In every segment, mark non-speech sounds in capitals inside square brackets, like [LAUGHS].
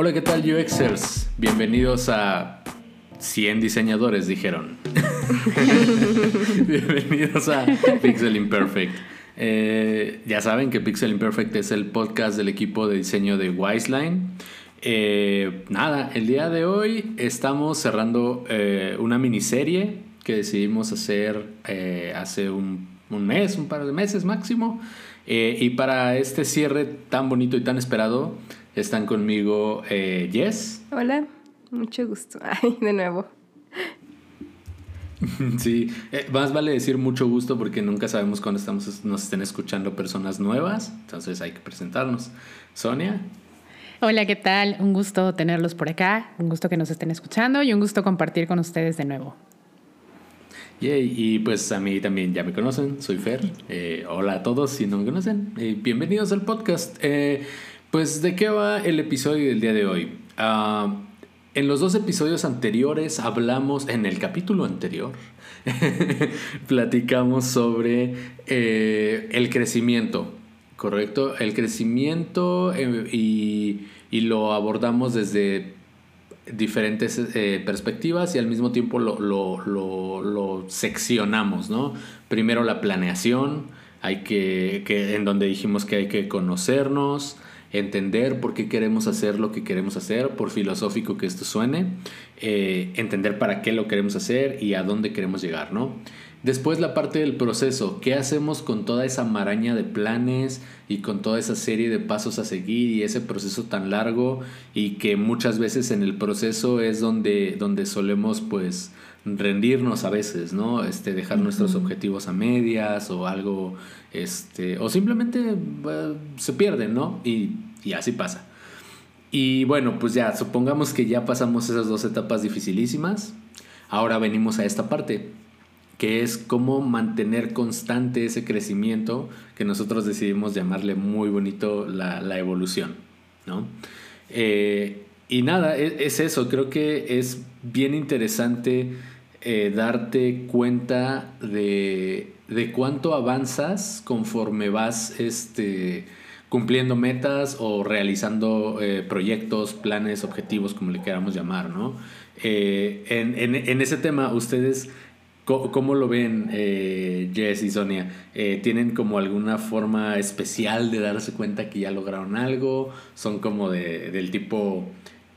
Hola, ¿qué tal UXers? Bienvenidos a 100 diseñadores, dijeron. [LAUGHS] Bienvenidos a Pixel Imperfect. Eh, ya saben que Pixel Imperfect es el podcast del equipo de diseño de Wiseline. Eh, nada, el día de hoy estamos cerrando eh, una miniserie que decidimos hacer hace un, un, mes, un par de meses máximo. y para este cierre tan bonito y tan esperado, están conmigo Jess. Hola, mucho gusto. [LAUGHS] Ay, de nuevo. [LAUGHS] Sí, más vale decir mucho gusto porque nunca sabemos cuándo estamos, nos estén escuchando personas nuevas, entonces hay que presentarnos. Sonia. Hola, ¿qué tal? Un gusto tenerlos por acá, un gusto que nos estén escuchando y un gusto compartir con ustedes de nuevo. Yay, y pues a mí también ya me conocen, soy Fer. Eh, hola a todos si no me conocen, eh, bienvenidos al podcast. Eh, pues de qué va el episodio del día de hoy. Ah, en los dos episodios anteriores hablamos, en el capítulo anterior, [LAUGHS] platicamos sobre el crecimiento Correcto, el crecimiento eh, y, lo abordamos desde diferentes eh, perspectivas y al mismo tiempo lo, seccionamos, ¿no? Primero la planeación, hay que, en donde dijimos que hay que conocernos, entender por qué queremos hacer lo que queremos hacer, por filosófico que esto suene, eh, entender para qué lo queremos hacer y a dónde queremos llegar, ¿no? Después la parte del proceso, ¿qué hacemos con toda esa maraña de planes y con toda esa serie de pasos a seguir y ese proceso tan largo y que muchas veces en el proceso es donde, donde solemos pues rendirnos a veces, ¿no? Este, dejar nuestros objetivos a medias o algo, este, o simplemente se pierden, ¿no? Y, y así pasa. Y bueno, pues ya, supongamos que ya pasamos esas dos etapas dificilísimas. Ahora venimos a esta parte que es cómo mantener constante ese crecimiento que nosotros decidimos llamarle muy bonito la, evolución, ¿no? Eh, y nada, e, es, eso, creo que es bien interesante eh, darte cuenta de, cuánto avanzas conforme vas este, cumpliendo metas o realizando eh, proyectos, planes, objetivos, como le queramos llamar, ¿no? en, en ese tema, ustedes ¿Cómo, lo ven eh, Jess y Sonia? Eh, ¿Tienen como alguna forma especial de darse cuenta que ya lograron algo? ¿Son como de, del tipo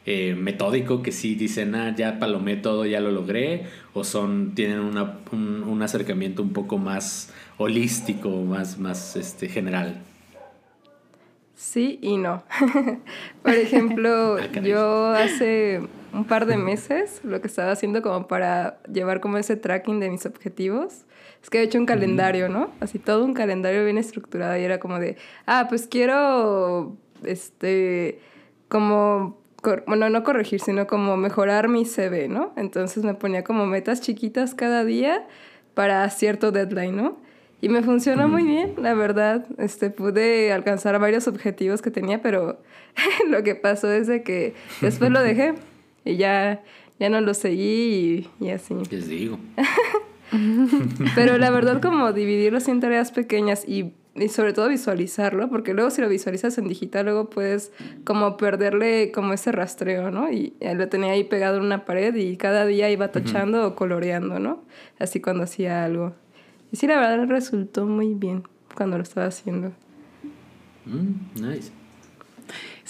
eh, metódico que sí dicen, ah, ya palomé todo, ya lo logré? ¿O son, tienen una, un, acercamiento un poco más holístico, más, más este, general? Sí y no. [LAUGHS] Por ejemplo, [LAUGHS] ah, yo hace un par de meses lo que estaba haciendo como para llevar como ese tracking de mis objetivos. Es que he hecho un calendario, ¿no? Así todo un calendario bien estructurado y era como de, ah, pues quiero, este, como, bueno, no corregir, sino como mejorar mi CV, ¿no? Entonces me ponía como metas chiquitas cada día para cierto deadline, ¿no? Y me funcionó muy bien, la verdad. Este, pude alcanzar varios objetivos que tenía, pero [LAUGHS] lo que pasó es de que después lo dejé. [LAUGHS] Y ya, ya no lo seguí y, así. Les digo. [LAUGHS] Pero la verdad como dividirlo en tareas pequeñas y, y, sobre todo visualizarlo, porque luego si lo visualizas en digital, luego puedes como perderle como ese rastreo, ¿no? Y lo tenía ahí pegado en una pared y cada día iba tachando o coloreando, ¿no? Así cuando hacía algo. Y sí, la verdad resultó muy bien cuando lo estaba haciendo. Mm, nice.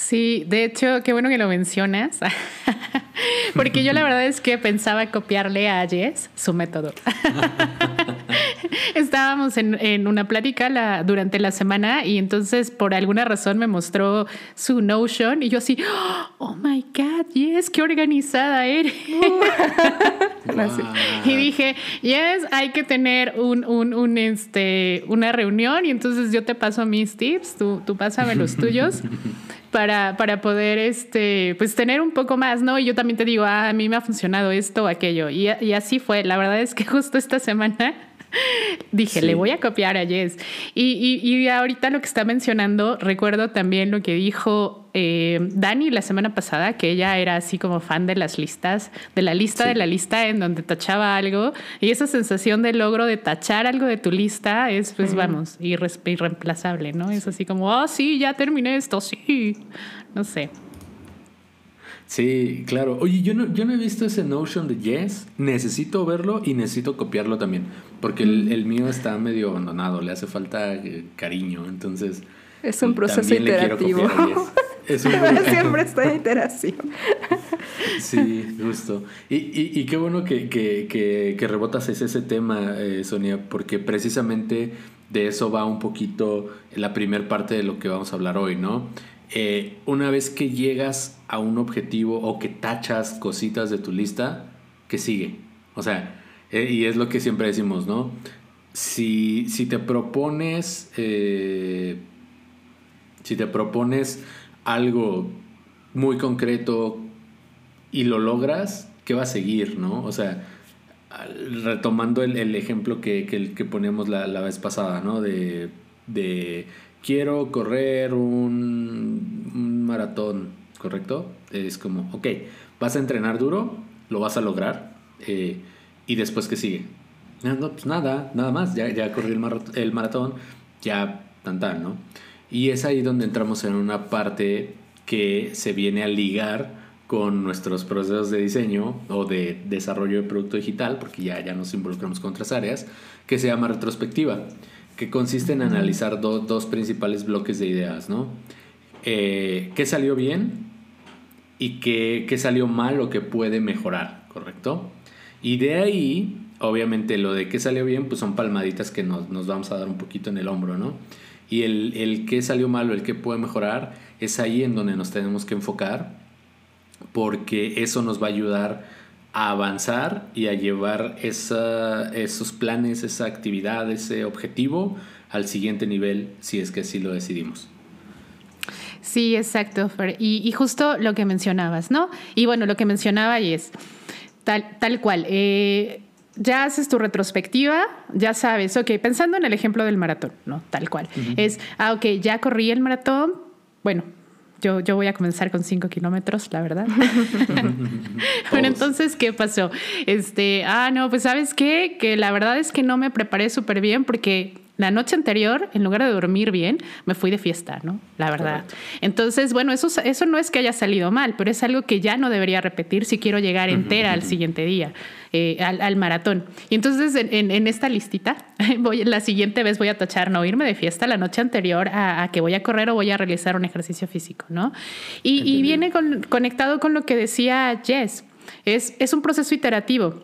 Sí, de hecho, qué bueno que lo mencionas, [LAUGHS] porque yo la verdad es que pensaba copiarle a Jess su método. [LAUGHS] Estábamos en, una plática durante la semana y entonces por alguna razón me mostró su Notion y yo así, oh my God, Yes, qué organizada eres. [LAUGHS] Y dije, Yes, hay que tener un, un, este, una reunión y entonces yo te paso mis tips, tú, tú pásame los tuyos para, para poder este, pues tener un poco más, ¿no? Y yo también te digo, ah, a mí me ha funcionado esto o aquello. Y, y así fue. La verdad es que [LAUGHS] justo esta semana [LAUGHS] Dije, le voy a copiar a Jess. Y, y, ahorita lo que está mencionando, recuerdo también lo que dijo eh, Dani la semana pasada, que ella era así como fan de las listas, de la lista de la lista en donde tachaba algo. Y esa sensación de logro de tachar algo de tu lista es, pues vamos, irreemplazable, ¿no? Es así como, oh, sí, ya terminé esto, sí. No sé. Sí, claro. Oye, yo no, yo no he visto ese Notion de Yes. Necesito verlo y necesito copiarlo también. Porque el, mío está medio abandonado, le hace falta eh, cariño. Entonces. Es un proceso iterativo. Es un [LAUGHS] Siempre [LAUGHS] está en iteración. Sí, justo. Y, y, y qué bueno que, que, que, que rebotas ese, tema, eh, Sonia, porque precisamente de eso va un poquito la primera parte de lo que vamos a hablar hoy, ¿no? Eh, una vez que llegas a un objetivo o que tachas cositas de tu lista, que sigue. O sea, eh, y es lo que siempre decimos, ¿no? Si, si te propones, eh, si te propones algo muy concreto y lo logras, ¿qué va a seguir, no? O sea, retomando el, ejemplo que, que, ponemos la, la, vez pasada, ¿no? De, de quiero correr un, maratón, ¿correcto? Es como, ok, vas a entrenar duro, lo vas a lograr, eh, y después, ¿qué sigue? No, pues nada, nada más, ya, ya corrí el, maratón, ya tan tal, ¿no? Y es ahí donde entramos en una parte que se viene a ligar con nuestros procesos de diseño o de desarrollo de producto digital, porque ya, ya nos involucramos con otras áreas, que se llama retrospectiva que consiste en analizar dos principales bloques de ideas, ¿no? Eh, ¿Qué salió bien y qué, salió mal o qué puede mejorar, ¿correcto? Y de ahí, obviamente, lo de qué salió bien, pues son palmaditas que nos, vamos a dar un poquito en el hombro, ¿no? Y el, el qué salió mal o el qué puede mejorar es ahí en donde nos tenemos que enfocar, porque eso nos va a ayudar a avanzar y a llevar esos planes, esa actividad, ese objetivo al siguiente nivel si es que así lo decidimos. Sí, exacto, Fer. Y, justo lo que mencionabas, ¿no? Y bueno, lo que mencionaba y es tal, tal cual. Eh, ya haces tu retrospectiva, ya sabes, ok, pensando en el ejemplo del maratón, ¿no? Tal cual. Es, ah, ok, ya corrí el maratón, bueno, yo, yo voy a comenzar con 5 kilómetros, la verdad. [LAUGHS] bueno, entonces, ¿qué pasó? Este, ah, no, pues sabes qué, que la verdad es que no me preparé súper bien porque la noche anterior, en lugar de dormir bien, me fui de fiesta, ¿no? La verdad. Entonces, bueno, eso, eso no es que haya salido mal, pero es algo que ya no debería repetir si quiero llegar entera al siguiente día, eh, al, maratón. Y entonces, en, esta listita, [LAUGHS] voy, la siguiente vez voy a tachar no irme de fiesta la noche anterior a, que voy a correr o voy a realizar un ejercicio físico, ¿no? Y, viene conectado con lo que decía Jess. Es, es un proceso iterativo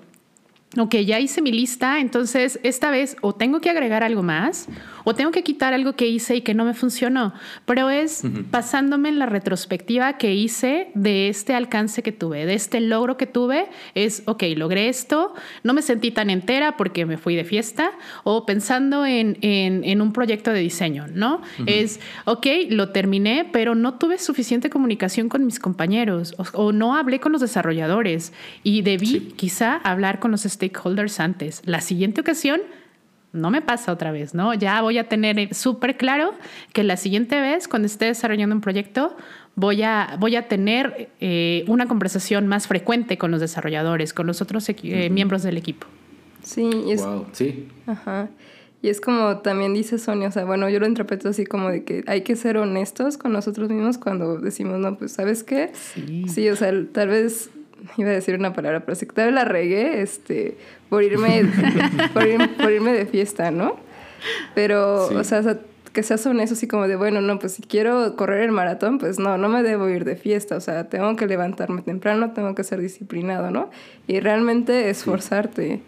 ok, ya hice mi lista, entonces esta vez o tengo que agregar algo más o tengo que quitar algo que hice y que no me funcionó, pero es pasándome en la retrospectiva que hice de este alcance que tuve, de este logro que tuve, es, ok, logré esto, no me sentí tan entera porque me fui de fiesta, o pensando en, en, un proyecto de diseño, ¿no? Es, ok, lo terminé, pero no tuve suficiente comunicación con mis compañeros o, no hablé con los desarrolladores y debí quizá hablar con los stakeholders antes. La siguiente ocasión no me pasa otra vez, ¿no? Ya voy a tener súper claro que la siguiente vez, cuando esté desarrollando un proyecto, voy a, voy a tener eh, una conversación más frecuente con los desarrolladores, con los otros eh, miembros del equipo. Sí, es, wow, sí. Ajá. Y es como también dice Sonia, o sea, bueno, yo lo interpreto así como de que hay que ser honestos con nosotros mismos cuando decimos, no, pues, ¿sabes qué? Sí, sí o sea, tal vez [LAUGHS] iba a decir una palabra, pero si la regué, este, por irme, [LAUGHS] por, irme de fiesta, ¿no? Pero, o, sea, que seas honesto así como de, bueno, no, pues si quiero correr el maratón, pues no, no me debo ir de fiesta, o sea, tengo que levantarme temprano, tengo que ser disciplinado, ¿no? Y realmente esforzarte.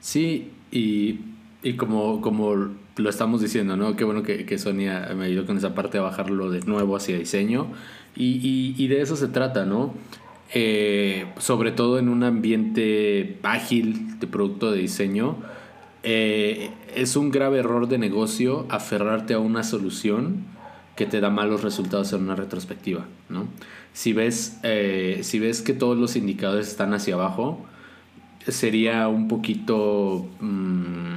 Sí, y, y como, como lo estamos diciendo, ¿no? Qué bueno que, que Sonia me ayudó con esa parte de bajarlo de nuevo hacia diseño. Y, y, de eso se trata, ¿no? Eh, sobre todo en un ambiente ágil de producto de diseño, eh, es un grave error de negocio aferrarte a una solución que te da malos resultados en una retrospectiva, ¿no? Si ves, eh, si ves que todos los indicadores están hacia abajo, sería un poquito... Mm,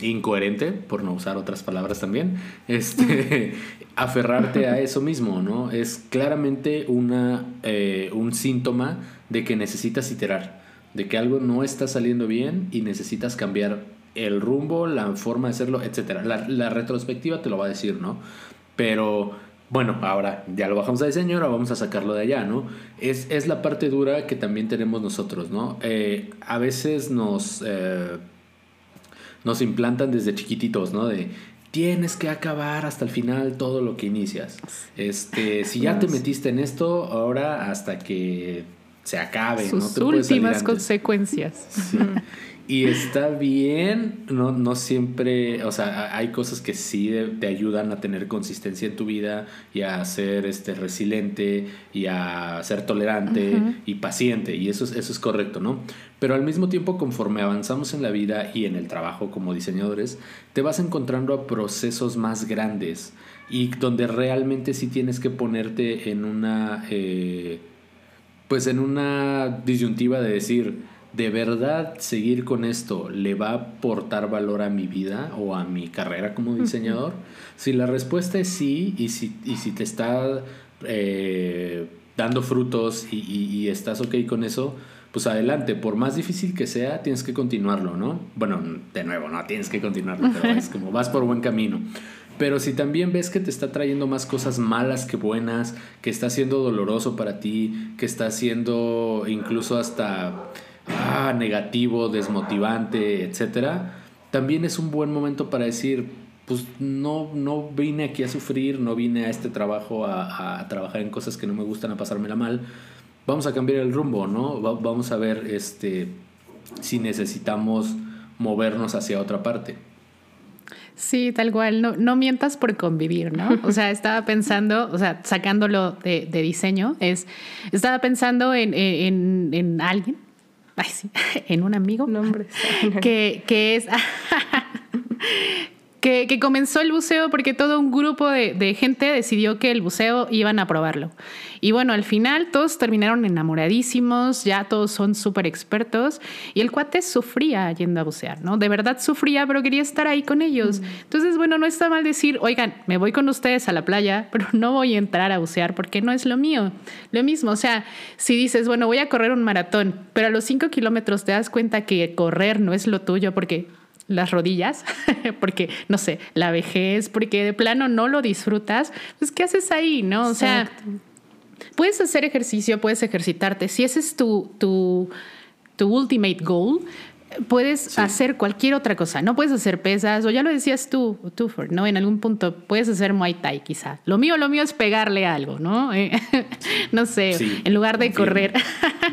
incoherente, por no usar otras palabras también, este, [LAUGHS] aferrarte a eso mismo, ¿no? Es claramente una, eh, un síntoma de que necesitas iterar, de que algo no está saliendo bien y necesitas cambiar el rumbo, la forma de hacerlo, etc. La, la retrospectiva te lo va a decir, ¿no? Pero bueno, ahora ya lo bajamos a diseño, ahora vamos a sacarlo de allá, ¿no? Es, es la parte dura que también tenemos nosotros, ¿no? Eh, a veces nos, eh, nos implantan desde chiquititos, ¿no? De tienes que acabar hasta el final todo lo que inicias. Este, si ya te metiste en esto, ahora hasta que se acabe, Sus ¿no? Te últimas consecuencias. Sí. Y está bien, no, no siempre, o sea, hay cosas que sí te ayudan a tener consistencia en tu vida y a ser este, resiliente y a ser tolerante y paciente, y eso es, eso es correcto, ¿no? Pero al mismo tiempo, conforme avanzamos en la vida y en el trabajo como diseñadores, te vas encontrando a procesos más grandes y donde realmente sí tienes que ponerte en una, eh, pues en una disyuntiva de decir, ¿de verdad seguir con esto le va a aportar valor a mi vida o a mi carrera como diseñador? Si la respuesta es sí y si, y si te está eh, dando frutos y, y, estás ok con eso, pues adelante, por más difícil que sea, tienes que continuarlo, ¿no? Bueno, de nuevo, no tienes que continuarlo, pero es como vas por buen camino. Pero si también ves que te está trayendo más cosas malas que buenas, que está siendo doloroso para ti, que está siendo incluso hasta ah, negativo, desmotivante, etcétera, también es un buen momento para decir, pues no, no vine aquí a sufrir, no vine a este trabajo a, trabajar en cosas que no me gustan, a pasármela mal. Vamos a cambiar el rumbo, ¿no? vamos a ver este, si necesitamos movernos hacia otra parte. Sí, tal cual, no, no mientas por convivir, ¿no? O sea, estaba pensando, o sea, sacándolo de, diseño, es, estaba pensando en, en, en alguien ay, sí, [LAUGHS] en un amigo, Nombres. que, que es, [LAUGHS] que, comenzó el buceo porque todo un grupo de, gente decidió que el buceo iban a probarlo. Y bueno, al final todos terminaron enamoradísimos, ya todos son súper expertos y el cuate sufría yendo a bucear, ¿no? De verdad sufría, pero quería estar ahí con ellos. Mm. Entonces, bueno, no está mal decir, oigan, me voy con ustedes a la playa, [LAUGHS] pero no voy a entrar a bucear porque no es lo mío. Lo mismo, o sea, si dices, bueno, voy a correr un maratón, pero a los cinco kilómetros te das cuenta que correr no es lo tuyo porque las rodillas, [LAUGHS] porque, no sé, la vejez, porque de plano no lo disfrutas, pues ¿qué haces ahí, no? O sea, puedes hacer ejercicio, puedes ejercitarte, si ese es tu, tu, tu ultimate goal, puedes hacer cualquier otra cosa. No puedes hacer pesas, o ya lo decías tú, tú ¿no? En algún punto puedes hacer Muay Thai, quizá. Lo mío, lo mío es pegarle algo, ¿no? Eh, [LAUGHS] no sé, en lugar de correr.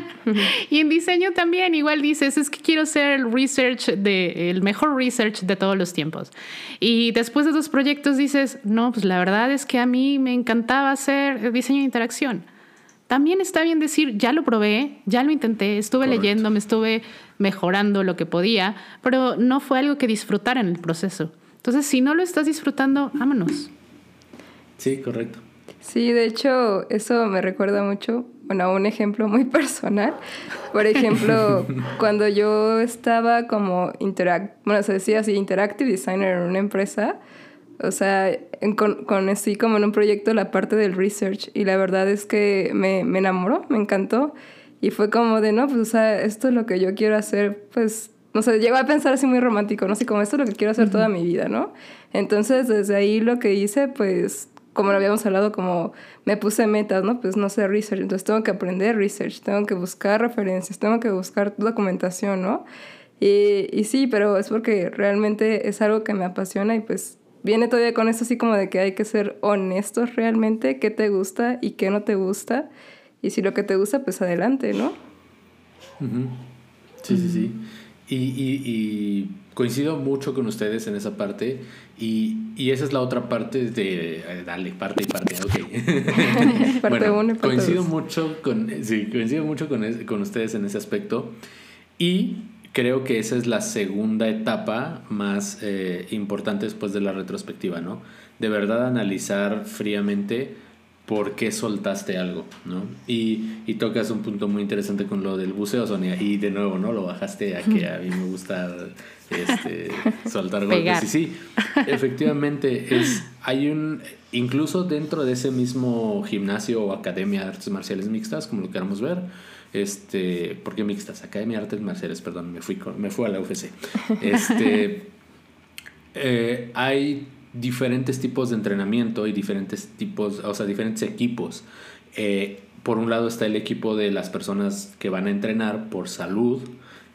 [LAUGHS] y en diseño también, igual dices, es que quiero ser el research de, el mejor research de todos los tiempos. Y después de dos proyectos dices, no, pues la verdad es que a mí me encantaba hacer diseño de interacción también está bien decir, ya lo probé, ya lo intenté, estuve leyendo, me estuve mejorando lo que podía, pero no fue algo que disfrutara en el proceso. Entonces, si no lo estás disfrutando, vámonos. Sí, correcto. Sí, de hecho, eso me recuerda mucho, bueno, a un ejemplo muy [LAUGHS] personal. Por ejemplo, [LAUGHS] cuando yo estaba como interact, bueno, se decía así, interactive designer en una empresa, o sea, con, con así como en un proyecto la parte del research y la verdad es que me, me enamoró, me encantó y fue como de, no, pues, o sea, esto es lo que yo quiero hacer, pues, no sé, llegó a pensar así muy romántico, ¿no? Así como esto es lo que quiero hacer toda mi vida, ¿no? Entonces, desde ahí lo que hice, pues, como lo habíamos hablado, como me puse metas, ¿no? Pues no sé, research, entonces tengo que aprender research, tengo que buscar referencias, tengo que buscar documentación, ¿no? Y, y sí, pero es porque realmente es algo que me apasiona y pues viene todavía con esto así como de que hay que ser honestos realmente, qué te gusta y qué no te gusta. Y si lo que te gusta, pues adelante, ¿no? Sí, sí, sí. Y, y, coincido mucho con ustedes en esa parte. Y, y esa es la otra parte de... Eh, dale, parte y parte, ok. [LAUGHS] parte uno y parte coincido mucho con... Sí, coincido mucho con, con ustedes en ese aspecto. Y creo que esa es la segunda etapa más eh, importante después de la retrospectiva, ¿no? De verdad analizar fríamente por qué soltaste algo, ¿no? Y, y, tocas un punto muy interesante con lo del buceo, Sonia, y de nuevo, ¿no? Lo bajaste a que a mí me gusta este, [LAUGHS] soltar golpes. Y sí, efectivamente, es, hay un, incluso dentro de ese mismo gimnasio o academia de artes marciales mixtas, como lo queramos ver, este, porque mixtas, Academia de Artes Marciales, perdón, me fui, me fui a la UFC. Este, [LAUGHS] eh, hay diferentes tipos de entrenamiento y diferentes tipos, o sea, diferentes equipos. Eh, por un lado está el equipo de las personas que van a entrenar por salud,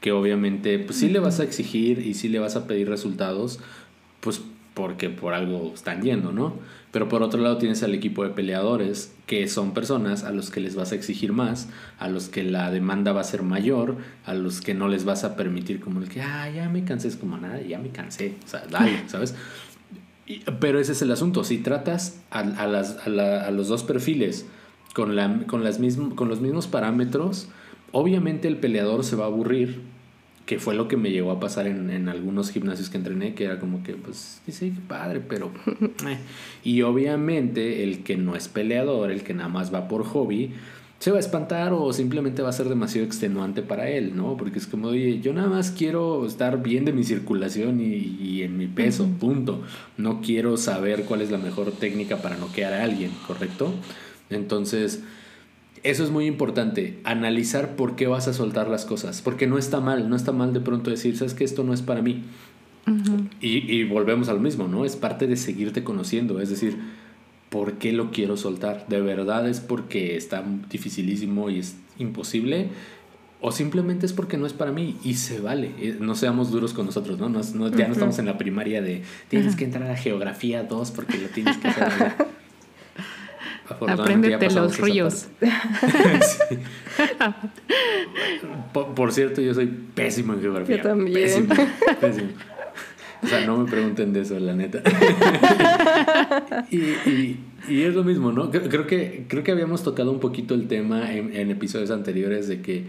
que obviamente pues sí le vas a exigir y sí le vas a pedir resultados, pues porque por algo están yendo, ¿no? Pero por otro lado tienes al equipo de peleadores, que son personas a los que les vas a exigir más, a los que la demanda va a ser mayor, a los que no les vas a permitir como el que, ah, ya me cansé, es como nada, ya me cansé, o sea, dale, [LAUGHS] ¿sabes? pero ese es el asunto, si tratas a, las, a, los dos perfiles con, la, con, las con los mismos parámetros, obviamente el peleador se va a aburrir que fue lo que me llegó a pasar en, en, algunos gimnasios que entrené, que era como que, pues, sí, qué padre, pero... [LAUGHS] Eh. Y obviamente el que no es peleador, el que nada más va por hobby, se va a espantar o simplemente va a ser demasiado extenuante para él, ¿no? Porque es como, oye, yo nada más quiero estar bien de mi circulación y, y en mi peso, punto. No quiero saber cuál es la mejor técnica para noquear a alguien, ¿correcto? Entonces eso es muy importante, analizar por qué vas a soltar las cosas, porque no está mal, no está mal de pronto decir, sabes que esto no es para mí. y, y, volvemos al mismo, ¿no? Es parte de seguirte conociendo, es decir, ¿por qué lo quiero soltar? ¿De verdad es porque está dificilísimo y es imposible? ¿O simplemente es porque no es para mí y se vale? Eh, no seamos duros con nosotros, ¿no? ya no estamos en la primaria de tienes que entrar a geografía 2 porque lo tienes que hacer. [LAUGHS] Apréndete los ríos. [LAUGHS] por, cierto, yo soy pésimo en geografía. Yo también. Pésimo, [LAUGHS] O sea, no me pregunten de eso, la neta. [LAUGHS] y, es lo mismo, ¿no? Creo que, creo que habíamos tocado un poquito el tema en, en episodios anteriores de que,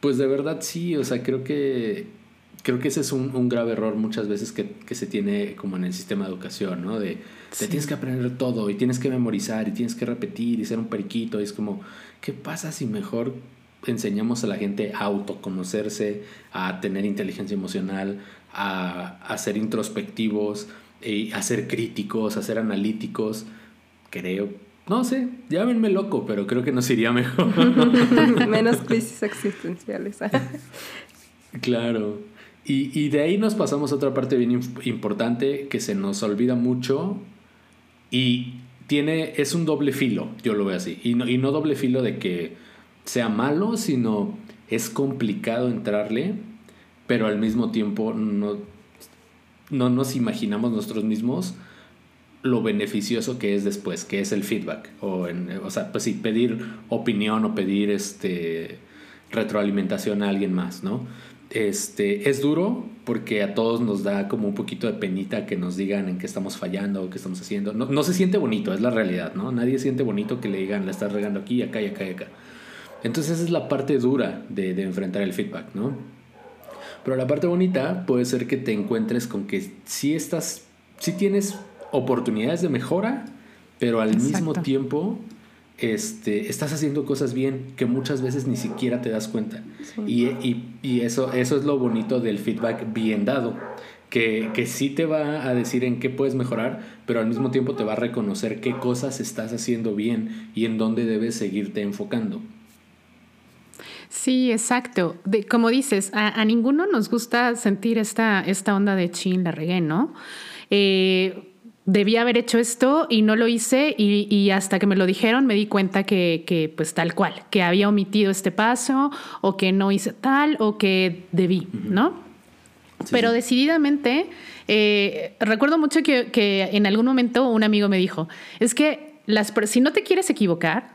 pues de verdad sí, o sea, creo que creo que ese es un, un grave error muchas veces que, que, se tiene como en el sistema de educación, ¿no? De, te tienes que aprender todo y tienes que memorizar y tienes que repetir y ser un periquito. Y es como, ¿qué pasa si mejor enseñamos a la gente a autoconocerse, a tener inteligencia emocional, a, a ser introspectivos, y a ser críticos, a ser analíticos? Creo no sé, llámenme loco, pero creo que nos iría mejor. [LAUGHS] [LAUGHS] Menos crisis existenciales. [LAUGHS] claro. Y, de ahí nos pasamos a otra parte bien importante que se nos olvida mucho y tiene, es un doble filo, yo lo veo así. Y no, y no doble filo de que sea malo, sino es complicado entrarle, pero al mismo tiempo no, no nos imaginamos nosotros mismos lo beneficioso que es después, que es el feedback. O, en, o sea, pues sí, pedir opinión o pedir este, retroalimentación a alguien más, ¿no? Este, es duro porque a todos nos da como un poquito de penita que nos digan en qué estamos fallando o qué estamos haciendo. No, no se siente bonito, es la realidad, ¿no? Nadie siente bonito que le digan, la estás regando aquí, acá y acá y acá. Entonces esa es la parte dura de, de enfrentar el feedback, ¿no? Pero la parte bonita puede ser que te encuentres con que si estás, si tienes oportunidades de mejora, pero al mismo tiempo este, estás haciendo cosas bien que muchas veces ni siquiera te das cuenta. Y, y, eso, eso es lo bonito del feedback bien dado. Que, que sí te va a decir en qué puedes mejorar, pero al mismo tiempo te va a reconocer qué cosas estás haciendo bien y en dónde debes seguirte enfocando. Sí, exacto. De, como dices, a, a, ninguno nos gusta sentir esta, esta onda de chin, la regué, ¿no? Eh, debía haber hecho esto y no lo hice y, hasta que me lo dijeron me di cuenta que, pues tal cual, que había omitido este paso o que no hice tal o que debí, ¿no? Pero decididamente, eh, recuerdo mucho que, en algún momento un amigo me dijo, es que las, si no te quieres equivocar,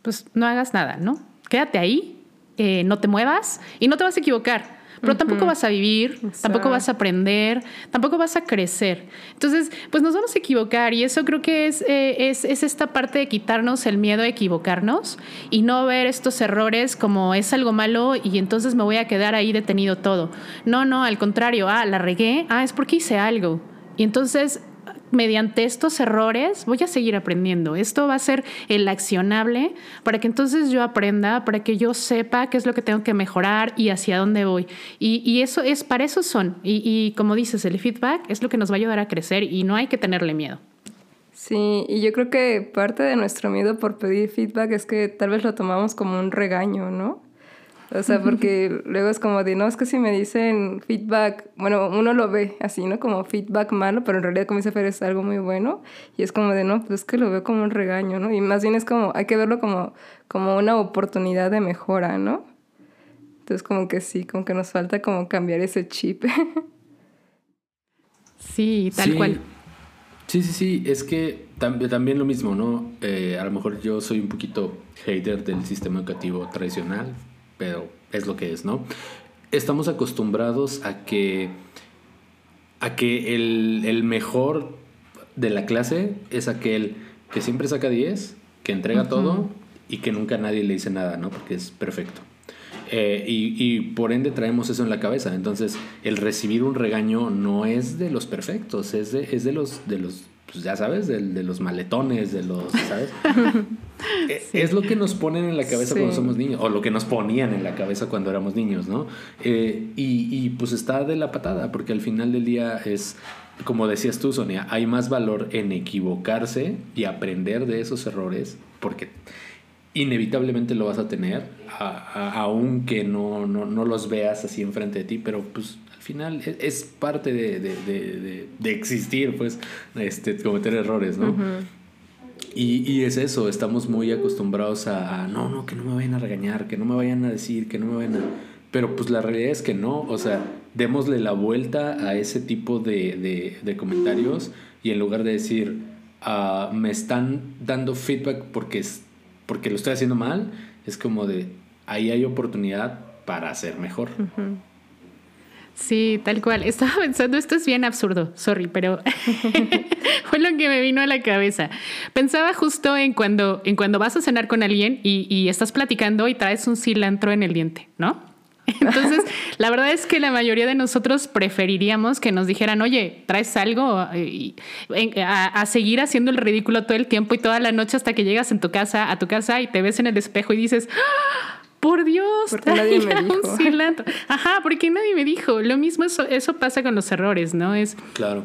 pues no hagas nada, ¿no? Quédate ahí, eh, no te muevas y no te vas a equivocar pero tampoco vas a vivir, tampoco vas a aprender, tampoco vas a crecer. Entonces, pues nos vamos a equivocar y eso creo que es, eh, es, es, esta parte de quitarnos el miedo a equivocarnos y no ver estos errores como es algo malo y entonces me voy a quedar ahí detenido todo. No, no, al contrario, ah, la regué, ah, es porque hice algo. Y entonces mediante estos errores voy a seguir aprendiendo. Esto va a ser el accionable para que entonces yo aprenda, para que yo sepa qué es lo que tengo que mejorar y hacia dónde voy. Y, eso es, para eso son. Y, y, como dices, el feedback es lo que nos va a ayudar a crecer y no hay que tenerle miedo. Sí, y yo creo que parte de nuestro miedo por pedir feedback es que tal vez lo tomamos como un regaño, ¿no? O sea, porque [LAUGHS] luego es como de, no, es que si me dicen feedback, bueno, uno lo ve así, ¿no? Como feedback malo, pero en realidad como dice Fer es algo muy bueno. Y es como de, no, pues es que lo veo como un regaño, ¿no? Y más bien es como, hay que verlo como, como una oportunidad de mejora, ¿no? Entonces como que sí, como que nos falta como cambiar ese chip. [LAUGHS] sí, tal cual. Sí, sí, sí, es que también lo mismo, ¿no? Eh, a lo mejor yo soy un poquito hater del sistema educativo tradicional, pero es lo que es, ¿no? Estamos acostumbrados a que, a que el, mejor de la clase es aquel que siempre saca 10, que entrega todo y que nunca nadie le dice nada, ¿no? Porque es perfecto. Eh, y, por ende traemos eso en la cabeza. Entonces, el recibir un regaño no es de los perfectos, es de, es de los, de los pues ya sabes, de, de los maletones, de los, ¿sabes? [LAUGHS] Eh, es lo que nos ponen en la cabeza cuando somos niños, o lo que nos ponían en la cabeza cuando éramos niños, ¿no? Eh, y, y pues está de la patada, porque al final del día es, como decías tú, Sonia, hay más valor en equivocarse y aprender de esos errores, porque inevitablemente lo vas a tener, aunque no, no, no, los veas así enfrente de ti, pero pues final e, es, parte de, de, de, de, existir, pues, este, cometer errores, ¿no? y, y, es eso, estamos muy acostumbrados a, no, no, que no me vayan a regañar, que no me vayan a decir, que no me vayan a... Pero pues la realidad es que no, o sea, démosle la vuelta a ese tipo de, comentarios y en lugar de decir, ah, me están dando feedback porque es porque lo estoy haciendo mal, es como de, ahí hay oportunidad para hacer mejor. Sí, tal cual. Estaba [LAUGHS] pensando, esto es bien absurdo, sorry, pero [LAUGHS] fue lo que me vino a la cabeza. Pensaba justo en cuando, en cuando vas a cenar con alguien y, estás platicando y traes un cilantro en el diente, ¿no? [LAUGHS] Entonces, la verdad es que la mayoría de nosotros preferiríamos que nos dijeran, oye, traes algo a, seguir haciendo el ridículo todo el tiempo y toda la noche hasta que llegas en tu casa, a tu casa y te ves en el espejo y dices, ¡Ah! Por Dios, porque nadie me [LAUGHS] dijo. Ajá, porque nadie me dijo. Lo mismo eso, eso pasa con los errores, ¿no? Es claro.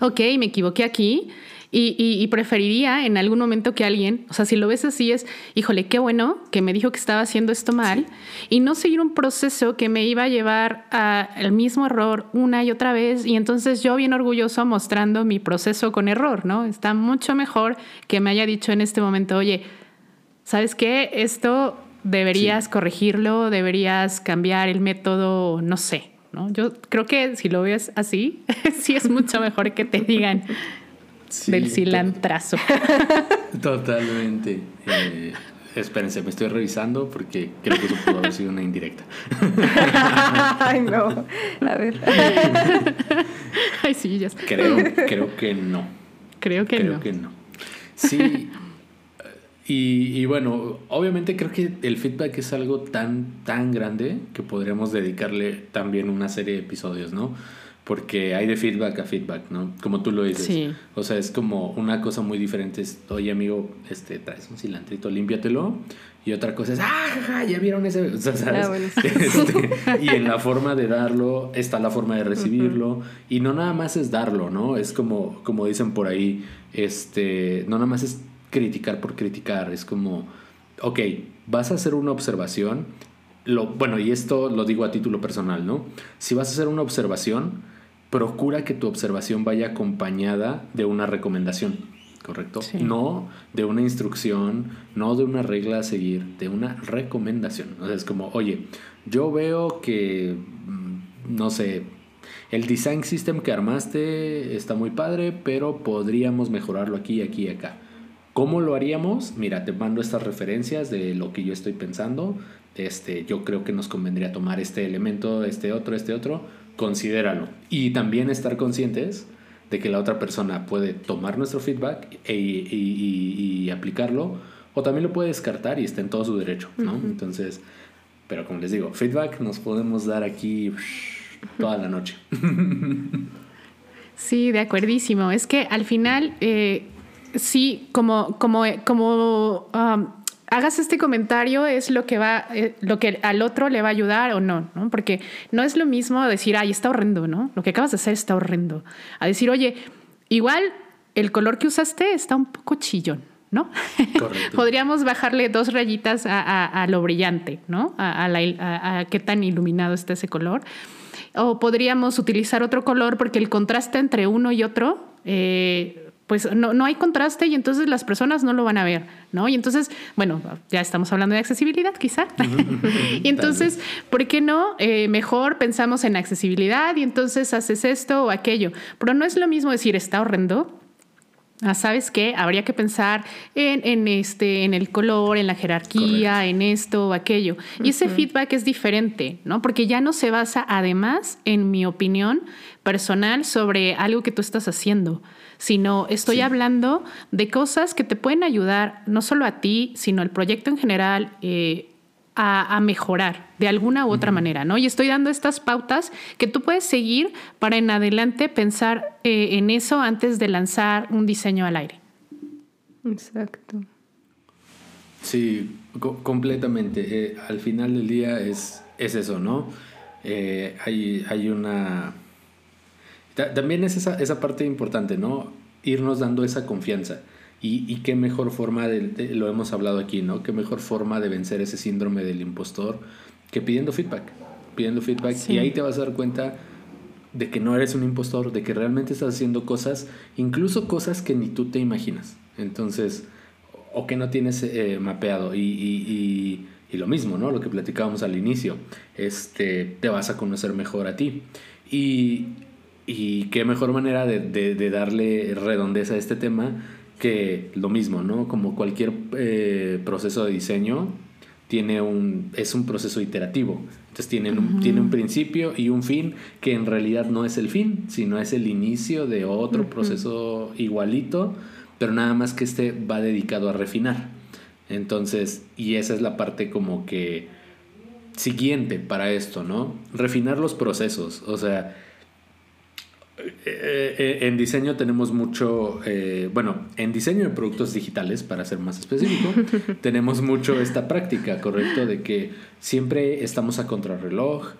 Ok, me equivoqué aquí y, preferiría en algún momento que alguien, o sea, si lo ves así es, híjole, qué bueno que me dijo que estaba haciendo esto mal y no seguir un proceso que me iba a llevar al mismo error una y otra vez y entonces yo bien orgulloso mostrando mi proceso con error, ¿no? Está mucho mejor que me haya dicho en este momento, oye, ¿sabes qué? Esto deberías corregirlo, deberías cambiar el método, no sé, ¿no? Yo creo que si lo ves así, [LAUGHS] sí es mucho mejor que te digan del cilantrazo. [LAUGHS] Totalmente. Eh, espérense, me estoy revisando porque creo que eso pudo haber sido una indirecta. [LAUGHS] Ay, no. A ver. Ay, sí, ya Creo, creo que no. Creo que creo no. que no. Sí. Y, y, bueno, obviamente creo que el feedback es algo tan, tan grande que podríamos dedicarle también una serie de episodios, ¿no? porque hay de feedback a feedback, ¿no? Como tú lo dices. Sí. O sea, es como una cosa muy diferente. Es, Oye, amigo, este, traes un cilantrito, límpiatelo. Y otra cosa es, ¡ah, ya vieron ese! O sea, ¿sabes? Ah, [LAUGHS] este, y en la forma de darlo está la forma de recibirlo. Y no nada más es darlo, ¿no? Es como, como dicen por ahí, este, no nada más es criticar por criticar. Es como, ok, vas a hacer una observación. Lo, bueno, y esto lo digo a título personal, ¿no? Si vas a hacer una observación, procura que tu observación vaya acompañada de una recomendación, ¿correcto? No de una instrucción, no de una regla a seguir, de una recomendación. O sea, es como, oye, yo veo que, mm, no sé, el design system que armaste está muy padre, pero podríamos mejorarlo aquí, aquí y acá. ¿Cómo lo haríamos? Mira, te mando estas referencias de lo que yo estoy pensando. Este, yo creo que nos convendría tomar este elemento, este otro, este otro considéralo. Y también estar conscientes de que la otra persona puede tomar nuestro feedback e, y, aplicarlo, o también lo puede descartar y está en todo su derecho, ¿no? Entonces, pero como les digo, feedback nos podemos dar aquí toda la noche. Sí, de acuerdísimo. Es que al final, eh, sí, como, como, como um, hagas este comentario es lo que va, eh, lo que al otro le va a ayudar o no, ¿no? Porque no es lo mismo decir, ay, está horrendo, ¿no? Lo que acabas de hacer está horrendo. A decir, oye, igual el color que usaste está un poco chillón, ¿no? [LAUGHS] Podríamos bajarle dos rayitas a, lo brillante, ¿no? A, qué tan iluminado está ese color. O podríamos utilizar otro color porque el contraste entre uno y otro eh, pues no, no, hay contraste y entonces las personas no lo van a ver, ¿no? Y entonces, bueno, ya estamos hablando de accesibilidad quizá. [LAUGHS] [LAUGHS] y entonces, ¿por qué no? Eh, mejor pensamos en accesibilidad y entonces haces esto o aquello. Pero no es lo mismo decir está horrendo. Ah, ¿Sabes qué? Habría que pensar en, en, este, en el color, en la jerarquía, en esto o aquello. Y ese feedback es diferente, ¿no? Porque ya no se basa, además, en mi opinión personal sobre algo que tú estás haciendo, sino estoy hablando de cosas que te pueden ayudar no solo a ti, sino al proyecto en general. Eh, a, mejorar de alguna u otra manera, ¿no? Y estoy dando estas pautas que tú puedes seguir para en adelante pensar eh, en eso antes de lanzar un diseño al aire. Exacto. Sí, completamente. Eh, al final del día es, es eso, ¿no? hay, hay una también es esa, esa parte importante, ¿no? Irnos dando esa confianza. Y, y qué mejor forma, de, lo hemos hablado aquí, ¿no? Qué mejor forma de vencer ese síndrome del impostor que pidiendo feedback. Pidiendo feedback. Y ahí te vas a dar cuenta de que no eres un impostor, de que realmente estás haciendo cosas, incluso cosas que ni tú te imaginas. Entonces, o que no tienes eh, mapeado. Y, y, y, lo mismo, ¿no? Lo que platicábamos al inicio. Este, te vas a conocer mejor a ti. Y y qué mejor manera de, darle redondez a este tema que lo mismo, ¿no? Como cualquier eh, proceso de diseño, tiene un, es un proceso iterativo. Entonces tiene un, tiene un principio y un fin que en realidad no es el fin, sino es el inicio de otro proceso igualito, pero nada más que este va dedicado a refinar. Entonces, y esa es la parte como que siguiente para esto, ¿no? Refinar los procesos. O sea, eh, eh, en diseño tenemos mucho, eh, bueno, en diseño de productos digitales, para ser más específico, [LAUGHS] tenemos mucho esta práctica, ¿correcto? De que siempre estamos a contrarreloj,